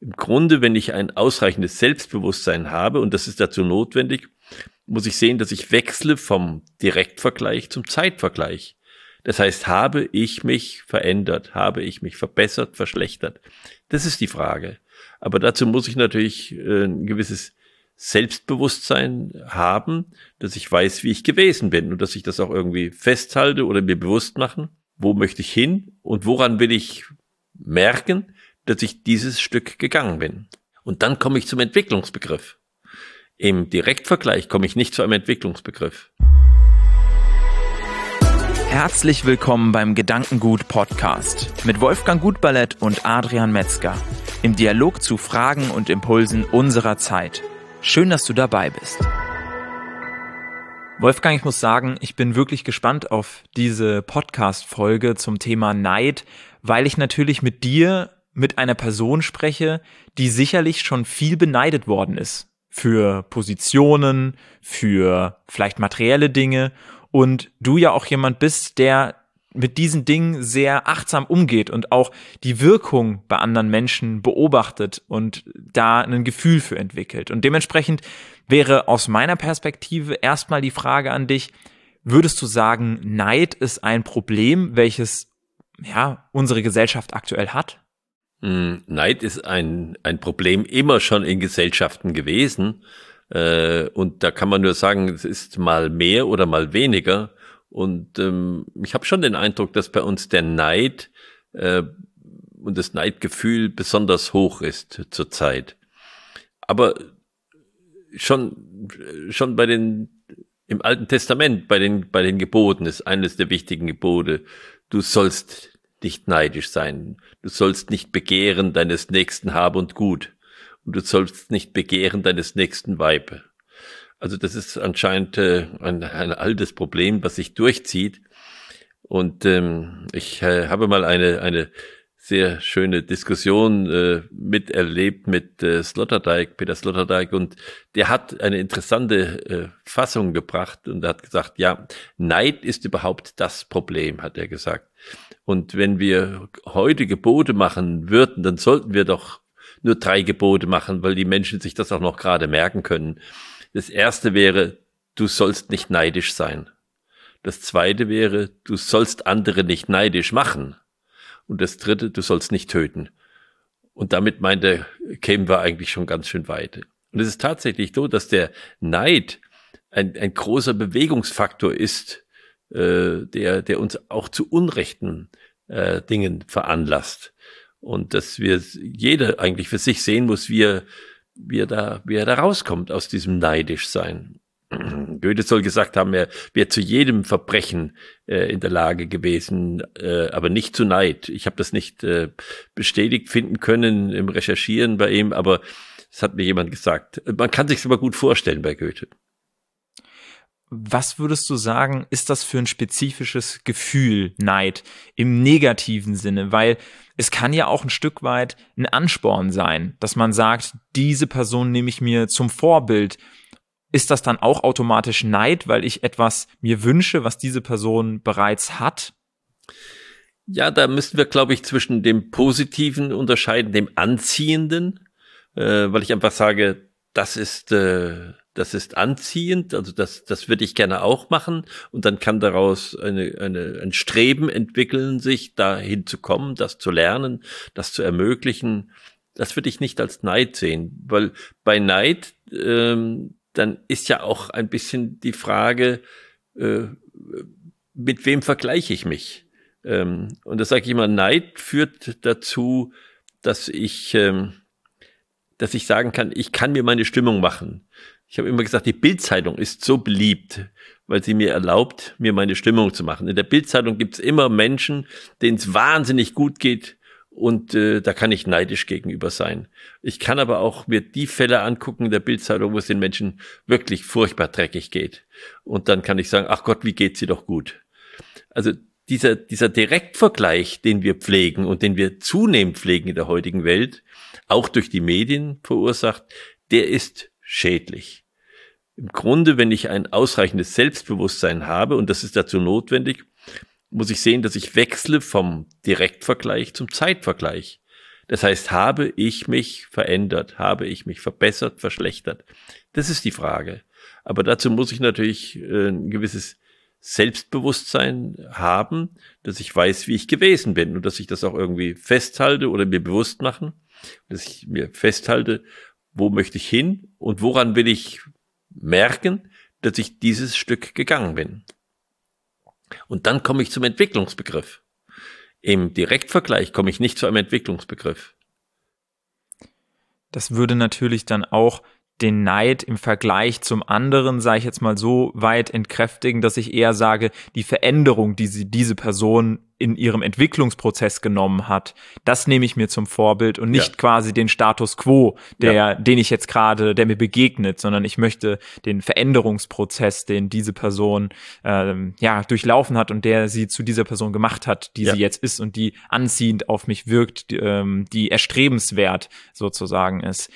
Im Grunde, wenn ich ein ausreichendes Selbstbewusstsein habe, und das ist dazu notwendig, muss ich sehen, dass ich wechsle vom Direktvergleich zum Zeitvergleich. Das heißt, habe ich mich verändert, habe ich mich verbessert, verschlechtert? Das ist die Frage. Aber dazu muss ich natürlich äh, ein gewisses Selbstbewusstsein haben, dass ich weiß, wie ich gewesen bin und dass ich das auch irgendwie festhalte oder mir bewusst machen, wo möchte ich hin und woran will ich merken, dass ich dieses Stück gegangen bin. Und dann komme ich zum Entwicklungsbegriff. Im Direktvergleich komme ich nicht zu einem Entwicklungsbegriff. Herzlich willkommen beim Gedankengut Podcast mit Wolfgang Gutballett und Adrian Metzger im Dialog zu Fragen und Impulsen unserer Zeit. Schön, dass du dabei bist. Wolfgang, ich muss sagen, ich bin wirklich gespannt auf diese Podcast-Folge zum Thema Neid, weil ich natürlich mit dir, mit einer Person spreche, die sicherlich schon viel beneidet worden ist. Für Positionen, für vielleicht materielle Dinge. Und du ja auch jemand bist, der mit diesen Dingen sehr achtsam umgeht und auch die Wirkung bei anderen Menschen beobachtet und da ein Gefühl für entwickelt. Und dementsprechend wäre aus meiner Perspektive erstmal die Frage an dich, würdest du sagen, Neid ist ein Problem, welches ja, unsere Gesellschaft aktuell hat? Hm, Neid ist ein, ein Problem immer schon in Gesellschaften gewesen. Äh, und da kann man nur sagen, es ist mal mehr oder mal weniger. Und ähm, ich habe schon den Eindruck, dass bei uns der Neid äh, und das Neidgefühl besonders hoch ist zurzeit. Aber schon, schon bei den, im Alten Testament, bei den, bei den Geboten ist eines der wichtigen Gebote, du sollst nicht neidisch sein. Du sollst nicht begehren deines nächsten Hab und Gut. Und du sollst nicht begehren deines nächsten Weibe. Also das ist anscheinend äh, ein, ein altes Problem, was sich durchzieht. Und ähm, ich äh, habe mal eine, eine sehr schöne Diskussion äh, miterlebt mit äh, Sloterdijk, Peter Sloterdijk, und der hat eine interessante äh, Fassung gebracht und hat gesagt, ja, Neid ist überhaupt das Problem, hat er gesagt. Und wenn wir heute Gebote machen würden, dann sollten wir doch nur drei Gebote machen, weil die Menschen sich das auch noch gerade merken können. Das erste wäre, du sollst nicht neidisch sein. Das zweite wäre, du sollst andere nicht neidisch machen. Und das dritte, du sollst nicht töten. Und damit meinte, kämen wir eigentlich schon ganz schön weit. Und es ist tatsächlich so, dass der Neid ein, ein großer Bewegungsfaktor ist, äh, der, der uns auch zu unrechten äh, Dingen veranlasst. Und dass wir jeder eigentlich für sich sehen muss, wie er wie er da, wie er da rauskommt aus diesem Neidischsein. Goethe soll gesagt haben, er wäre zu jedem Verbrechen äh, in der Lage gewesen, äh, aber nicht zu Neid. Ich habe das nicht äh, bestätigt finden können im Recherchieren bei ihm, aber es hat mir jemand gesagt. Man kann sich aber gut vorstellen bei Goethe. Was würdest du sagen, ist das für ein spezifisches Gefühl, Neid, im negativen Sinne? Weil es kann ja auch ein Stück weit ein Ansporn sein, dass man sagt, diese Person nehme ich mir zum Vorbild. Ist das dann auch automatisch Neid, weil ich etwas mir wünsche, was diese Person bereits hat? Ja, da müssen wir, glaube ich, zwischen dem Positiven unterscheiden, dem Anziehenden, äh, weil ich einfach sage, das ist äh, das ist anziehend, also das, das würde ich gerne auch machen und dann kann daraus eine, eine, ein Streben entwickeln, sich dahin zu kommen, das zu lernen, das zu ermöglichen. Das würde ich nicht als Neid sehen, weil bei Neid, ähm, dann ist ja auch ein bisschen die Frage, äh, mit wem vergleiche ich mich? Ähm, und da sage ich immer, Neid führt dazu, dass ich, ähm, dass ich sagen kann, ich kann mir meine Stimmung machen. Ich habe immer gesagt, die Bildzeitung ist so beliebt, weil sie mir erlaubt, mir meine Stimmung zu machen. In der Bildzeitung gibt es immer Menschen, denen es wahnsinnig gut geht und äh, da kann ich neidisch gegenüber sein. Ich kann aber auch mir die Fälle angucken in der Bildzeitung, wo es den Menschen wirklich furchtbar dreckig geht. Und dann kann ich sagen, ach Gott, wie geht's sie doch gut. Also dieser, dieser Direktvergleich, den wir pflegen und den wir zunehmend pflegen in der heutigen Welt, auch durch die Medien verursacht, der ist schädlich. Im Grunde, wenn ich ein ausreichendes Selbstbewusstsein habe, und das ist dazu notwendig, muss ich sehen, dass ich wechsle vom Direktvergleich zum Zeitvergleich. Das heißt, habe ich mich verändert, habe ich mich verbessert, verschlechtert? Das ist die Frage. Aber dazu muss ich natürlich äh, ein gewisses Selbstbewusstsein haben, dass ich weiß, wie ich gewesen bin und dass ich das auch irgendwie festhalte oder mir bewusst machen, dass ich mir festhalte, wo möchte ich hin und woran will ich merken, dass ich dieses Stück gegangen bin. Und dann komme ich zum Entwicklungsbegriff. Im Direktvergleich komme ich nicht zu einem Entwicklungsbegriff. Das würde natürlich dann auch den Neid im Vergleich zum anderen, sage ich jetzt mal so weit entkräftigen, dass ich eher sage, die Veränderung, die sie diese Person in ihrem Entwicklungsprozess genommen hat, das nehme ich mir zum Vorbild und nicht ja. quasi den Status quo, der, ja. den ich jetzt gerade, der mir begegnet, sondern ich möchte den Veränderungsprozess, den diese Person ähm, ja durchlaufen hat und der sie zu dieser Person gemacht hat, die ja. sie jetzt ist und die anziehend auf mich wirkt, die, ähm, die erstrebenswert sozusagen ist.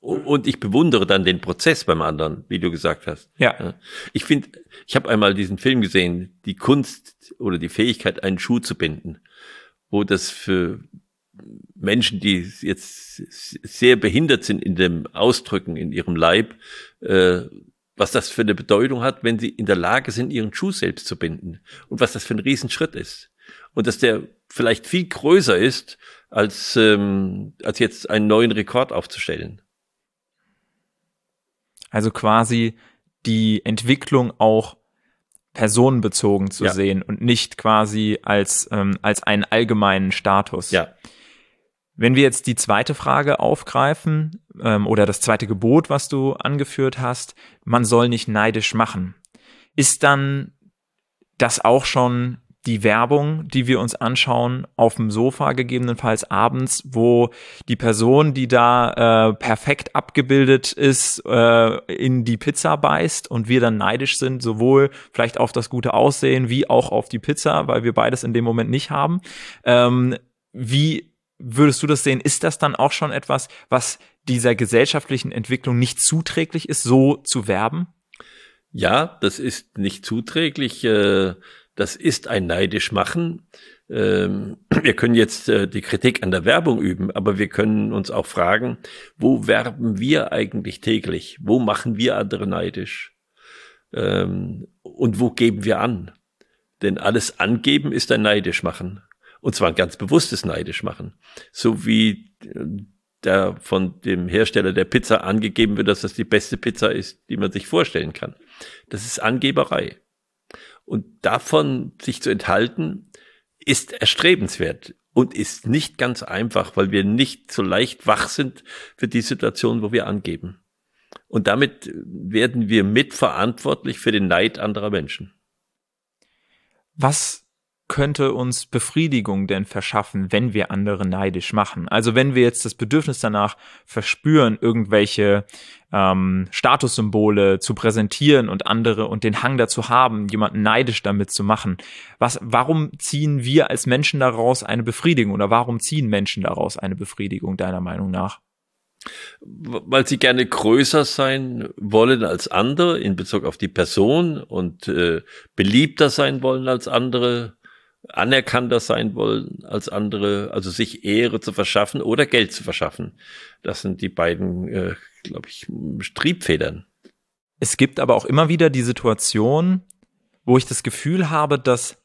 Und ich bewundere dann den Prozess beim anderen, wie du gesagt hast. Ja. Ich finde, ich habe einmal diesen Film gesehen, die Kunst oder die Fähigkeit, einen Schuh zu binden, wo das für Menschen, die jetzt sehr behindert sind in dem Ausdrücken in ihrem Leib, äh, was das für eine Bedeutung hat, wenn sie in der Lage sind, ihren Schuh selbst zu binden und was das für ein Riesenschritt ist. Und dass der vielleicht viel größer ist, als, ähm, als jetzt einen neuen Rekord aufzustellen. Also quasi die Entwicklung auch personenbezogen zu ja. sehen und nicht quasi als, ähm, als einen allgemeinen Status. Ja. Wenn wir jetzt die zweite Frage aufgreifen ähm, oder das zweite Gebot, was du angeführt hast, man soll nicht neidisch machen, ist dann das auch schon die Werbung, die wir uns anschauen, auf dem Sofa gegebenenfalls abends, wo die Person, die da äh, perfekt abgebildet ist, äh, in die Pizza beißt und wir dann neidisch sind, sowohl vielleicht auf das gute Aussehen wie auch auf die Pizza, weil wir beides in dem Moment nicht haben. Ähm, wie würdest du das sehen? Ist das dann auch schon etwas, was dieser gesellschaftlichen Entwicklung nicht zuträglich ist, so zu werben? Ja, das ist nicht zuträglich. Äh das ist ein neidisch machen. Ähm, wir können jetzt äh, die Kritik an der Werbung üben, aber wir können uns auch fragen, wo werben wir eigentlich täglich? Wo machen wir andere neidisch? Ähm, und wo geben wir an? Denn alles angeben ist ein neidisch machen. Und zwar ein ganz bewusstes neidisch machen. So wie äh, der von dem Hersteller der Pizza angegeben wird, dass das die beste Pizza ist, die man sich vorstellen kann. Das ist Angeberei. Und davon sich zu enthalten, ist erstrebenswert und ist nicht ganz einfach, weil wir nicht so leicht wach sind für die Situation, wo wir angeben. Und damit werden wir mitverantwortlich für den Neid anderer Menschen. Was könnte uns Befriedigung denn verschaffen, wenn wir andere neidisch machen? Also wenn wir jetzt das Bedürfnis danach verspüren, irgendwelche ähm, Statussymbole zu präsentieren und andere und den Hang dazu haben, jemanden neidisch damit zu machen, was, warum ziehen wir als Menschen daraus eine Befriedigung oder warum ziehen Menschen daraus eine Befriedigung deiner Meinung nach? weil sie gerne größer sein wollen als andere in Bezug auf die Person und äh, beliebter sein wollen als andere anerkannter sein wollen als andere, also sich Ehre zu verschaffen oder Geld zu verschaffen. Das sind die beiden, äh, glaube ich, Triebfedern. Es gibt aber auch immer wieder die Situation, wo ich das Gefühl habe, dass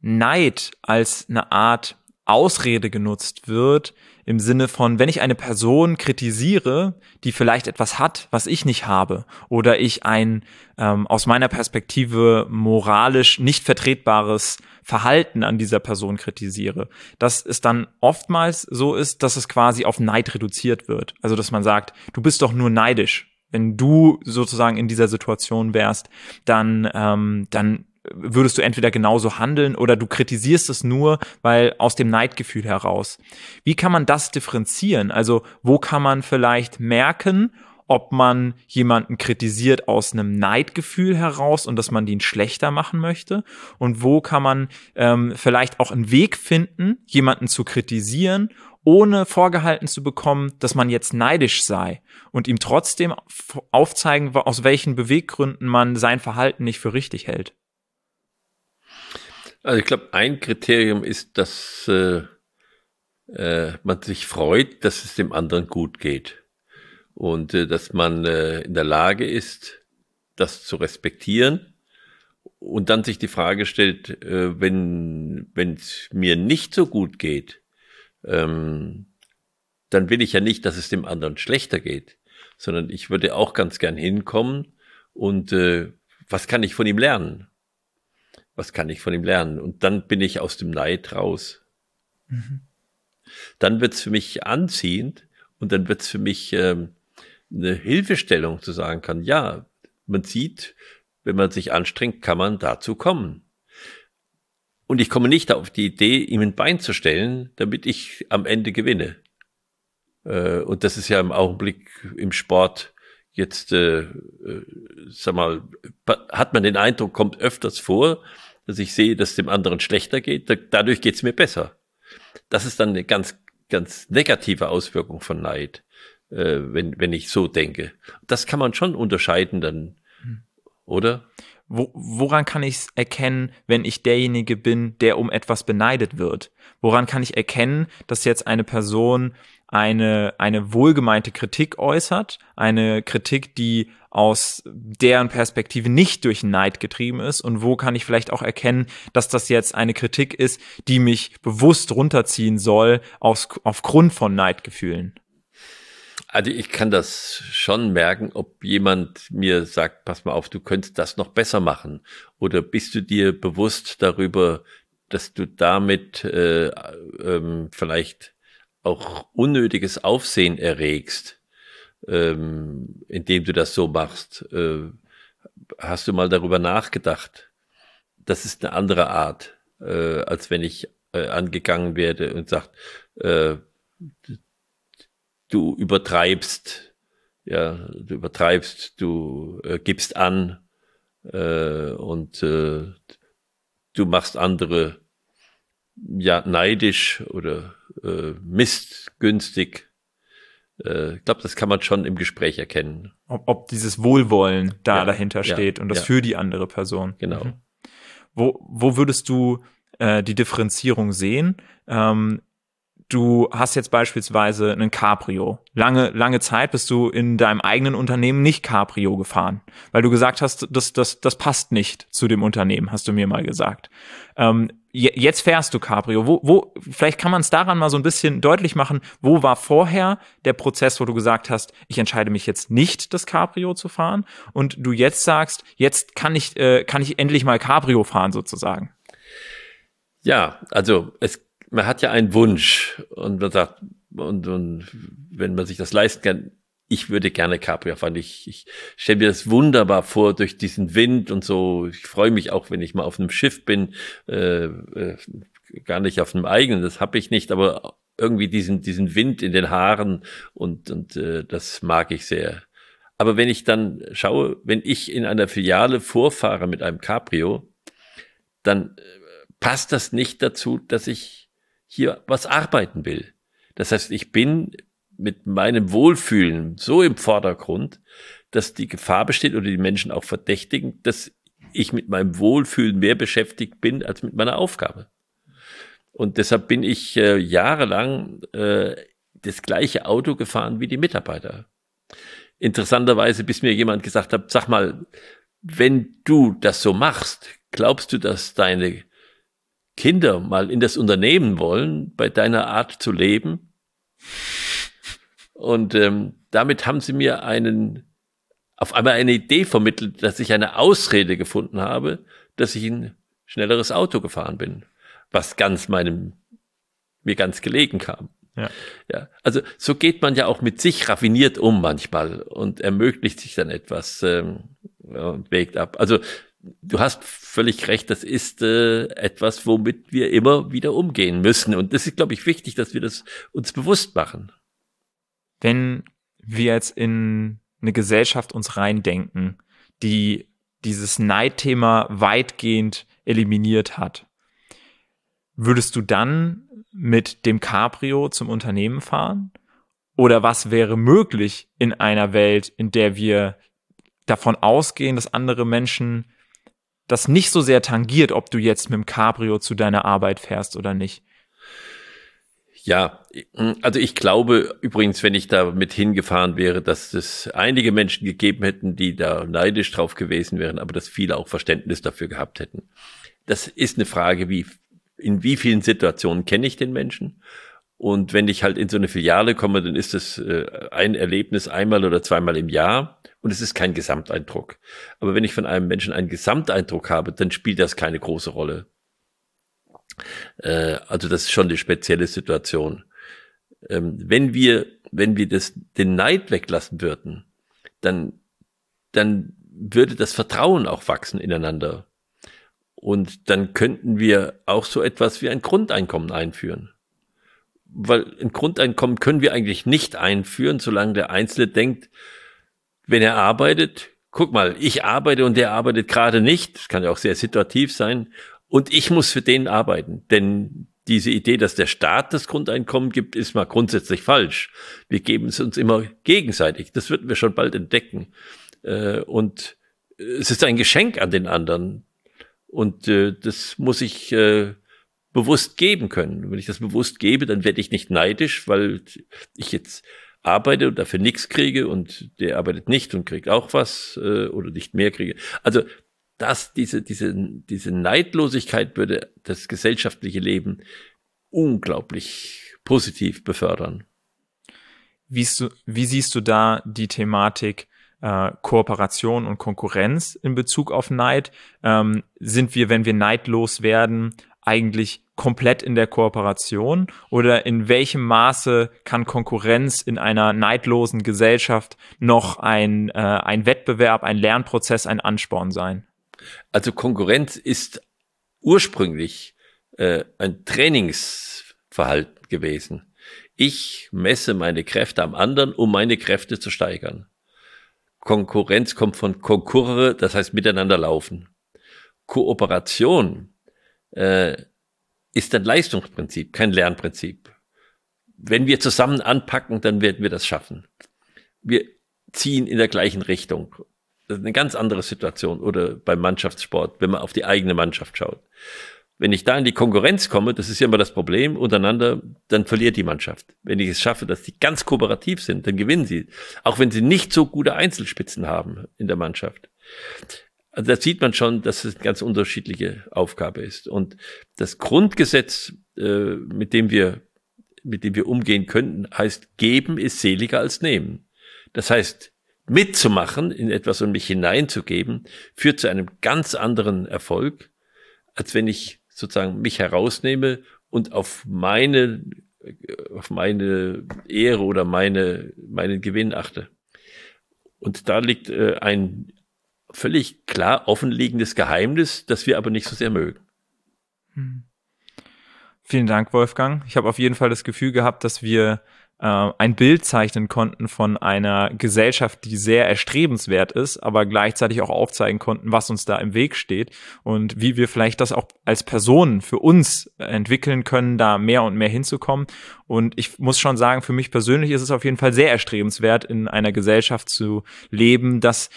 Neid als eine Art Ausrede genutzt wird, im Sinne von, wenn ich eine Person kritisiere, die vielleicht etwas hat, was ich nicht habe, oder ich ein ähm, aus meiner Perspektive moralisch nicht vertretbares Verhalten an dieser Person kritisiere, dass es dann oftmals so ist, dass es quasi auf Neid reduziert wird. Also dass man sagt, du bist doch nur neidisch. Wenn du sozusagen in dieser Situation wärst, dann, ähm, dann würdest du entweder genauso handeln oder du kritisierst es nur, weil aus dem Neidgefühl heraus. Wie kann man das differenzieren? Also wo kann man vielleicht merken, ob man jemanden kritisiert aus einem Neidgefühl heraus und dass man den schlechter machen möchte? Und wo kann man ähm, vielleicht auch einen Weg finden, jemanden zu kritisieren, ohne vorgehalten zu bekommen, dass man jetzt neidisch sei und ihm trotzdem aufzeigen, aus welchen Beweggründen man sein Verhalten nicht für richtig hält? Also ich glaube, ein Kriterium ist, dass äh, äh, man sich freut, dass es dem anderen gut geht und äh, dass man äh, in der Lage ist, das zu respektieren und dann sich die Frage stellt, äh, wenn wenn es mir nicht so gut geht, ähm, dann will ich ja nicht, dass es dem anderen schlechter geht, sondern ich würde auch ganz gern hinkommen und äh, was kann ich von ihm lernen? Was kann ich von ihm lernen? Und dann bin ich aus dem Neid raus. Mhm. Dann wird's für mich anziehend und dann wird's für mich ähm, eine Hilfestellung zu sagen kann, ja, man sieht, wenn man sich anstrengt, kann man dazu kommen. Und ich komme nicht auf die Idee, ihm ein Bein zu stellen, damit ich am Ende gewinne. Äh, und das ist ja im Augenblick im Sport jetzt, äh, äh, sag mal, hat man den Eindruck, kommt öfters vor, dass ich sehe, dass dem anderen schlechter geht. Da, dadurch geht's mir besser. Das ist dann eine ganz, ganz negative Auswirkung von Neid, äh, wenn, wenn ich so denke. Das kann man schon unterscheiden dann, hm. oder? Wo, woran kann ich erkennen, wenn ich derjenige bin, der um etwas beneidet wird? Woran kann ich erkennen, dass jetzt eine Person eine, eine wohlgemeinte Kritik äußert, eine Kritik, die aus deren Perspektive nicht durch Neid getrieben ist und wo kann ich vielleicht auch erkennen, dass das jetzt eine Kritik ist, die mich bewusst runterziehen soll aus, aufgrund von Neidgefühlen? Also ich kann das schon merken, ob jemand mir sagt, pass mal auf, du könntest das noch besser machen. Oder bist du dir bewusst darüber, dass du damit äh, ähm, vielleicht auch unnötiges Aufsehen erregst, ähm, indem du das so machst. Äh, hast du mal darüber nachgedacht? Das ist eine andere Art, äh, als wenn ich äh, angegangen werde und sagt, äh, du übertreibst, ja, du übertreibst, du äh, gibst an äh, und äh, du machst andere ja neidisch oder äh, missgünstig. Äh, ich glaube, das kann man schon im Gespräch erkennen. Ob, ob dieses Wohlwollen da ja, dahinter steht ja, und das ja. für die andere Person. Genau. Mhm. Wo, wo würdest du äh, die Differenzierung sehen? Ähm, du hast jetzt beispielsweise einen Cabrio. Lange, lange Zeit bist du in deinem eigenen Unternehmen nicht Cabrio gefahren, weil du gesagt hast, das, das, das passt nicht zu dem Unternehmen, hast du mir mal gesagt. Ähm, jetzt fährst du Cabrio. Wo, wo, vielleicht kann man es daran mal so ein bisschen deutlich machen, wo war vorher der Prozess, wo du gesagt hast, ich entscheide mich jetzt nicht, das Cabrio zu fahren, und du jetzt sagst, jetzt kann ich, äh, kann ich endlich mal Cabrio fahren sozusagen. Ja, also es man hat ja einen Wunsch und man sagt, und, und wenn man sich das leisten kann, ich würde gerne Capri fahren. Ich, ich stelle mir das wunderbar vor durch diesen Wind und so. Ich freue mich auch, wenn ich mal auf einem Schiff bin, äh, äh, gar nicht auf einem eigenen, das habe ich nicht, aber irgendwie diesen, diesen Wind in den Haaren und, und äh, das mag ich sehr. Aber wenn ich dann schaue, wenn ich in einer Filiale vorfahre mit einem Cabrio, dann äh, passt das nicht dazu, dass ich hier was arbeiten will. Das heißt, ich bin mit meinem Wohlfühlen so im Vordergrund, dass die Gefahr besteht oder die Menschen auch verdächtigen, dass ich mit meinem Wohlfühlen mehr beschäftigt bin als mit meiner Aufgabe. Und deshalb bin ich äh, jahrelang äh, das gleiche Auto gefahren wie die Mitarbeiter. Interessanterweise, bis mir jemand gesagt hat, sag mal, wenn du das so machst, glaubst du, dass deine Kinder mal in das Unternehmen wollen, bei deiner Art zu leben. Und ähm, damit haben sie mir einen, auf einmal eine Idee vermittelt, dass ich eine Ausrede gefunden habe, dass ich ein schnelleres Auto gefahren bin, was ganz meinem, mir ganz gelegen kam. Ja. ja. Also so geht man ja auch mit sich raffiniert um manchmal und ermöglicht sich dann etwas ähm, und wägt ab. Also du hast völlig recht, das ist äh, etwas, womit wir immer wieder umgehen müssen. Und das ist, glaube ich, wichtig, dass wir das uns bewusst machen. Wenn wir jetzt in eine Gesellschaft uns reindenken, die dieses Neidthema weitgehend eliminiert hat, würdest du dann mit dem Cabrio zum Unternehmen fahren? Oder was wäre möglich in einer Welt, in der wir davon ausgehen, dass andere Menschen das nicht so sehr tangiert, ob du jetzt mit dem Cabrio zu deiner Arbeit fährst oder nicht. Ja, also ich glaube übrigens, wenn ich da mit hingefahren wäre, dass es einige Menschen gegeben hätten, die da neidisch drauf gewesen wären, aber dass viele auch Verständnis dafür gehabt hätten. Das ist eine Frage, wie, in wie vielen Situationen kenne ich den Menschen? Und wenn ich halt in so eine Filiale komme, dann ist es äh, ein Erlebnis einmal oder zweimal im Jahr und es ist kein Gesamteindruck. Aber wenn ich von einem Menschen einen Gesamteindruck habe, dann spielt das keine große Rolle. Äh, also das ist schon eine spezielle Situation. Ähm, wenn wir, wenn wir das, den Neid weglassen würden, dann, dann würde das Vertrauen auch wachsen ineinander. Und dann könnten wir auch so etwas wie ein Grundeinkommen einführen. Weil ein Grundeinkommen können wir eigentlich nicht einführen, solange der Einzelne denkt, wenn er arbeitet, guck mal, ich arbeite und der arbeitet gerade nicht, das kann ja auch sehr situativ sein, und ich muss für den arbeiten, denn diese Idee, dass der Staat das Grundeinkommen gibt, ist mal grundsätzlich falsch. Wir geben es uns immer gegenseitig. Das würden wir schon bald entdecken. Äh, und es ist ein Geschenk an den anderen. Und äh, das muss ich äh, bewusst geben können. Wenn ich das bewusst gebe, dann werde ich nicht neidisch, weil ich jetzt arbeite und dafür nichts kriege und der arbeitet nicht und kriegt auch was oder nicht mehr kriege. Also dass diese, diese, diese Neidlosigkeit würde das gesellschaftliche Leben unglaublich positiv befördern. Wie, du, wie siehst du da die Thematik äh, Kooperation und Konkurrenz in Bezug auf Neid? Ähm, sind wir, wenn wir neidlos werden, eigentlich komplett in der Kooperation oder in welchem Maße kann Konkurrenz in einer neidlosen Gesellschaft noch ein, äh, ein Wettbewerb, ein Lernprozess, ein Ansporn sein? Also Konkurrenz ist ursprünglich äh, ein Trainingsverhalten gewesen. Ich messe meine Kräfte am anderen, um meine Kräfte zu steigern. Konkurrenz kommt von Konkurre, das heißt miteinander laufen. Kooperation äh, ist ein Leistungsprinzip, kein Lernprinzip. Wenn wir zusammen anpacken, dann werden wir das schaffen. Wir ziehen in der gleichen Richtung. Das ist eine ganz andere Situation. Oder beim Mannschaftssport, wenn man auf die eigene Mannschaft schaut. Wenn ich da in die Konkurrenz komme, das ist ja immer das Problem, untereinander, dann verliert die Mannschaft. Wenn ich es schaffe, dass die ganz kooperativ sind, dann gewinnen sie. Auch wenn sie nicht so gute Einzelspitzen haben in der Mannschaft. Also da sieht man schon, dass es eine ganz unterschiedliche Aufgabe ist. Und das Grundgesetz, äh, mit dem wir, mit dem wir umgehen könnten, heißt, geben ist seliger als nehmen. Das heißt, mitzumachen in etwas und mich hineinzugeben, führt zu einem ganz anderen Erfolg, als wenn ich sozusagen mich herausnehme und auf meine, auf meine Ehre oder meine, meinen Gewinn achte. Und da liegt äh, ein völlig klar offenliegendes Geheimnis, das wir aber nicht so sehr mögen. Hm. Vielen Dank, Wolfgang. Ich habe auf jeden Fall das Gefühl gehabt, dass wir äh, ein Bild zeichnen konnten von einer Gesellschaft, die sehr erstrebenswert ist, aber gleichzeitig auch aufzeigen konnten, was uns da im Weg steht und wie wir vielleicht das auch als Personen für uns entwickeln können, da mehr und mehr hinzukommen. Und ich muss schon sagen, für mich persönlich ist es auf jeden Fall sehr erstrebenswert, in einer Gesellschaft zu leben, dass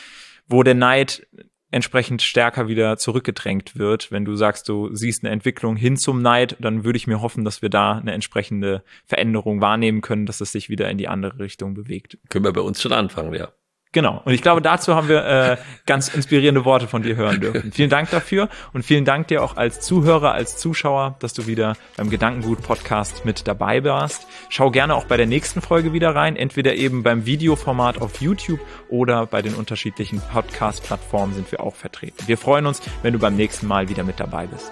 wo der Neid entsprechend stärker wieder zurückgedrängt wird. Wenn du sagst, du siehst eine Entwicklung hin zum Neid, dann würde ich mir hoffen, dass wir da eine entsprechende Veränderung wahrnehmen können, dass es sich wieder in die andere Richtung bewegt. Können wir bei uns schon anfangen, ja. Genau. Und ich glaube, dazu haben wir äh, ganz inspirierende Worte von dir hören dürfen. Vielen Dank dafür und vielen Dank dir auch als Zuhörer, als Zuschauer, dass du wieder beim Gedankengut Podcast mit dabei warst. Schau gerne auch bei der nächsten Folge wieder rein, entweder eben beim Videoformat auf YouTube oder bei den unterschiedlichen Podcast-Plattformen sind wir auch vertreten. Wir freuen uns, wenn du beim nächsten Mal wieder mit dabei bist.